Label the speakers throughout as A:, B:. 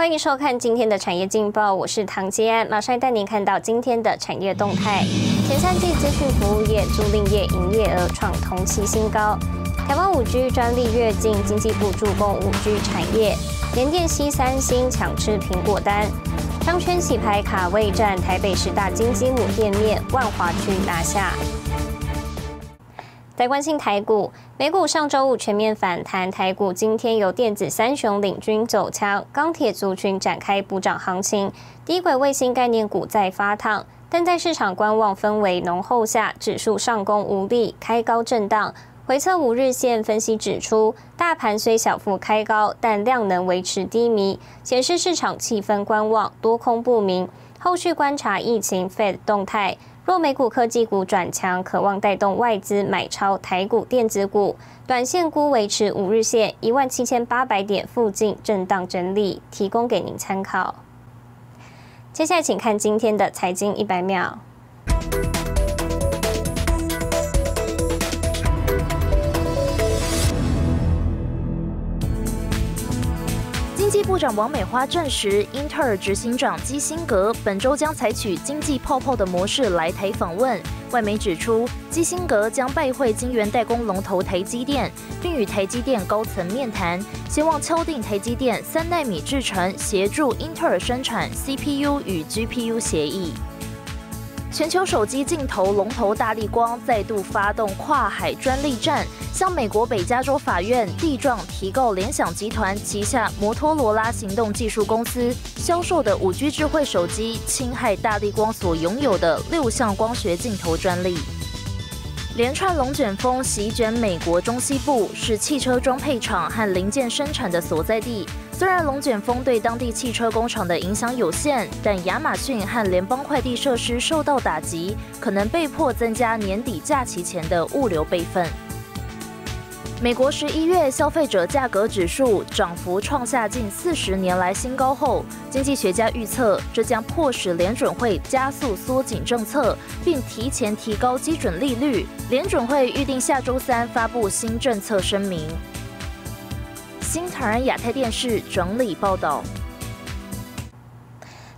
A: 欢迎收看今天的产业劲报，我是唐吉安，马上带您看到今天的产业动态。前三季资讯服务业、租赁业营业额创同期新高。台湾五 G 专利跃进，经济部助攻五 G 产业。联电、西三星抢吃苹果单。商圈洗牌卡位战台北十大金鸡母店面，万华区拿下。在关心台股，美股上周五全面反弹，台股今天由电子三雄领军走强，钢铁族群展开补涨行情，低轨卫星概念股在发烫，但在市场观望氛围浓厚下，指数上攻无力，开高震荡。回测五日线分析指出，大盘虽小幅开高，但量能维持低迷，显示市场气氛观望，多空不明。后续观察疫情 Fed 动态。若美股科技股转强，渴望带动外资买超台股电子股，短线估维持五日线一万七千八百点附近震荡整理，提供给您参考。接下来请看今天的财经一百秒。
B: 部长王美花证实，英特尔执行长基辛格本周将采取经济泡泡的模式来台访问。外媒指出，基辛格将拜会晶圆代工龙头台积电，并与台积电高层面谈，希望敲定台积电三纳米制程协助英特尔生产 CPU 与 GPU 协议。全球手机镜头龙头大力光再度发动跨海专利战，向美国北加州法院地状提告联想集团旗下摩托罗拉行动技术公司销售的五 G 智慧手机侵害大力光所拥有的六项光学镜头专利。连串龙卷风席卷美国中西部，是汽车装配厂和零件生产的所在地。虽然龙卷风对当地汽车工厂的影响有限，但亚马逊和联邦快递设施受到打击，可能被迫增加年底假期前的物流备份。美国十一月消费者价格指数涨幅创下近四十年来新高后，经济学家预测这将迫使联准会加速缩紧政策，并提前提高基准利率。联准会预定下周三发布新政策声明。新唐人亚太电视整理报道：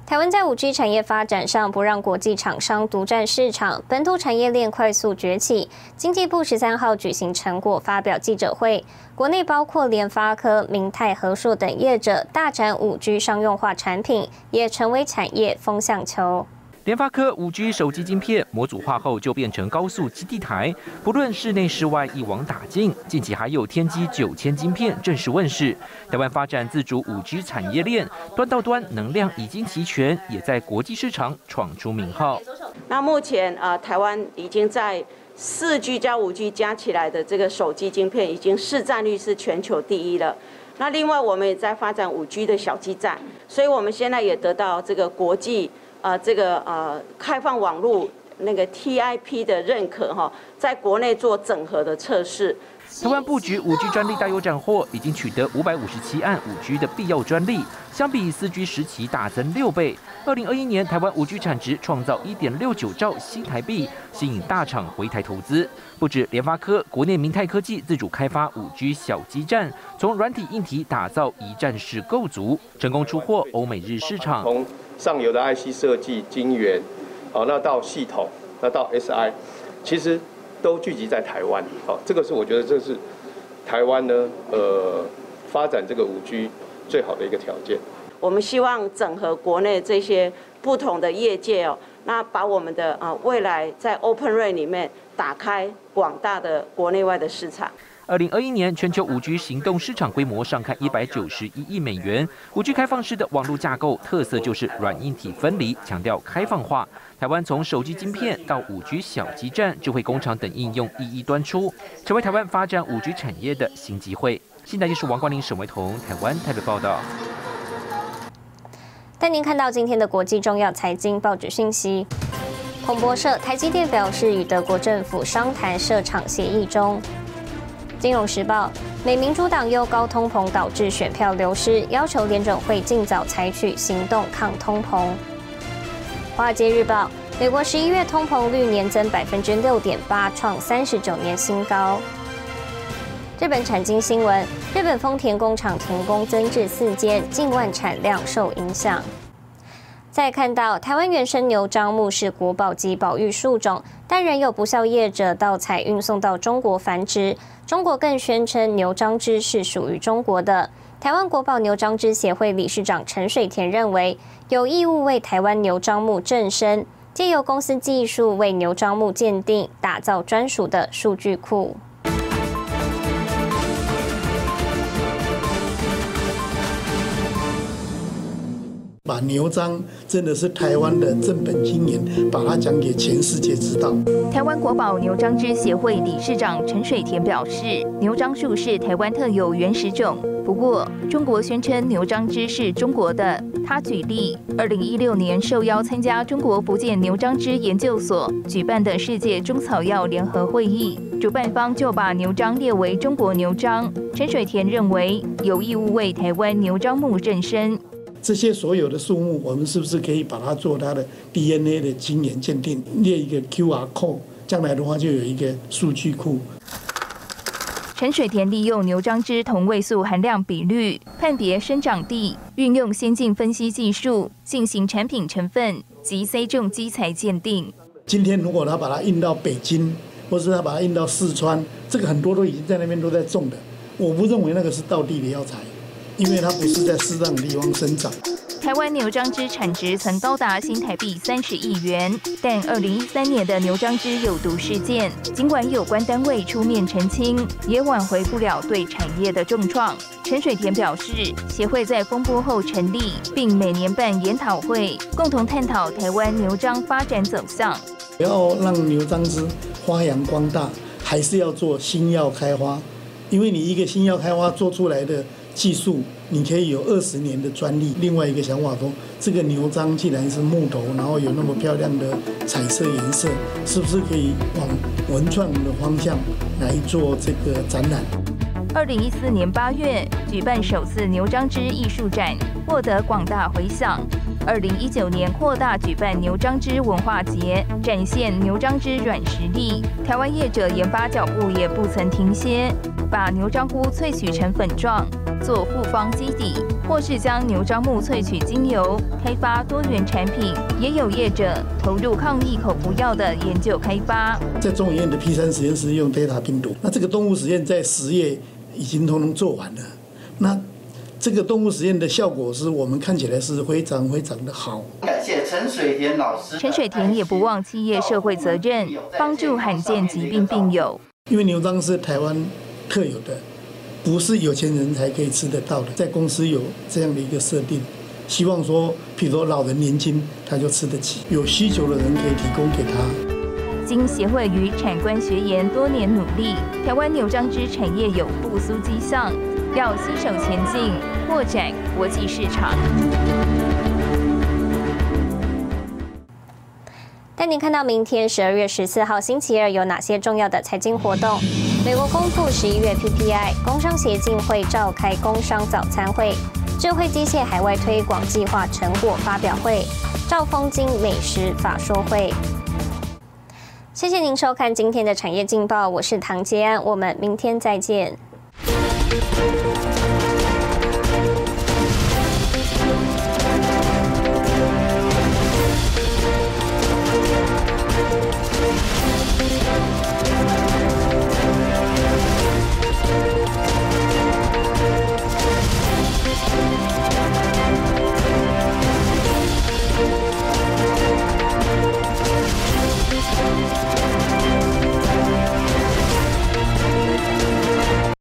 A: 台湾在五 G 产业发展上不让国际厂商独占市场，本土产业链快速崛起。经济部十三号举行成果发表记者会，国内包括联发科、明泰、和硕等业者大展五 G 商用化产品，也成为产业风向球。
C: 联发科五 G 手机晶片模组化后就变成高速基地台，不论室内室外一网打尽。近期还有天玑九千晶片正式问世。台湾发展自主五 G 产业链，端到端能量已经齐全，也在国际市场闯出名号。
D: 那目前啊，台湾已经在四 G 加五 G 加起来的这个手机晶片，已经市占率是全球第一了。那另外我们也在发展五 G 的小基站，所以我们现在也得到这个国际。呃，这个呃，开放网络那个 TIP 的认可哈，在国内做整合的测试。
C: 台湾布局五 G 专利大有斩获，已经取得五百五十七案五 G 的必要专利，相比四 G 时期大增六倍。二零二一年，台湾五 G 产值创造一点六九兆新台币，吸引大厂回台投资。不止联发科，国内明泰科技自主开发五 G 小基站，从软体硬体打造一站式构筑，成功出货欧美日市场。
E: 上游的 IC 设计、晶圆，哦，那到系统，那到 SI，其实都聚集在台湾。好，这个是我觉得这是台湾呢，呃，发展这个五 G 最好的一个条件。
D: 我们希望整合国内这些不同的业界哦，那把我们的啊未来在 Open r a n 里面打开广大的国内外的市场。
C: 二零二一年，全球五 G 行动市场规模上看一百九十一亿美元。五 G 开放式的网络架构特色就是软硬体分离，强调开放化。台湾从手机晶片到五 G 小基站、智慧工厂等应用一一端出，成为台湾发展五 G 产业的新机会。现在就是王冠林、沈维彤，台湾台北报道。
A: 带您看到今天的国际重要财经报纸讯息。彭博社：台积电表示与德国政府商谈设厂协议中。金融时报：美民主党忧高通膨导致选票流失，要求联准会尽早采取行动抗通膨。华尔街日报：美国十一月通膨率年增百分之六点八，创三十九年新高。日本产经新闻：日本丰田工厂停工增至四间，近万产量受影响。再看到台湾原生牛樟木是国宝级保育树种，但仍有不肖业者盗采运送到中国繁殖。中国更宣称牛樟芝是属于中国的。台湾国宝牛樟芝协会理事长陈水田认为，有义务为台湾牛樟木正身，借由公司技术为牛樟木鉴定，打造专属的数据库。
F: 把牛樟真的是台湾的正本经营，把它讲给全世界知道。
G: 台湾国宝牛樟芝协会理事长陈水田表示，牛樟树是台湾特有原始种，不过中国宣称牛樟芝是中国的。他举例，二零一六年受邀参加中国福建牛樟芝研究所举办的世界中草药联合会议，主办方就把牛樟列为中国牛樟。陈水田认为，有义务为台湾牛樟木正身。
F: 这些所有的树木，我们是不是可以把它做它的 DNA 的基因鉴定，列一个 QR code，将来的话就有一个数据库。
G: 陈水田利用牛樟芝同位素含量比率判别生长地，运用先进分析技术进行产品成分及 C 种基材鉴定。
F: 今天如果他把它运到北京，或是他把它运到四川，这个很多都已经在那边都在种的，我不认为那个是道地的药材。因为它不是在适当的地方生长。
G: 台湾牛樟芝产值曾高达新台币三十亿元，但二零一三年的牛樟芝有毒事件，尽管有关单位出面澄清，也挽回不了对产业的重创。陈水田表示，协会在风波后成立，并每年办研讨会，共同探讨台湾牛樟发展走向。
F: 要让牛樟芝发扬光大，还是要做新药开花？因为你一个新药开花做出来的。技术，你可以有二十年的专利。另外一个想法说，这个牛樟既然是木头，然后有那么漂亮的彩色颜色，是不是可以往文创的方向来做这个展览？
G: 二零一四年八月举办首次牛樟芝艺术展，获得广大回响。二零一九年扩大举办牛樟芝文化节，展现牛樟芝软实力。台湾业者研发脚步也不曾停歇，把牛樟菇萃取成粉状。做复方基底，或是将牛樟木萃取精油，开发多元产品。也有业者投入抗疫口服药的研究开发。
F: 在中医院的 P 三实验室用 Delta 病毒，那这个动物实验在十月已经通通做完了。那这个动物实验的效果是我们看起来是非常非常的好。
H: 感谢陈水田老师。
G: 陈水田也不忘企业社会责任，帮助罕见疾病病友。
F: 因为牛樟是台湾特有的。不是有钱人才可以吃得到的，在公司有这样的一个设定，希望说，譬如说老人年轻他就吃得起，有需求的人可以提供给他。
G: 经协会与产官学研多年努力，台湾牛樟芝产业有复苏迹象，要携手前进，扩展国际市场。
A: 带您看到明天十二月十四号星期二有哪些重要的财经活动。美国公布十一月 PPI，工商协进会召开工商早餐会，智慧机械海外推广计划成果发表会，兆丰金美食法说会。谢谢您收看今天的产业劲报，我是唐杰安，我们明天再见。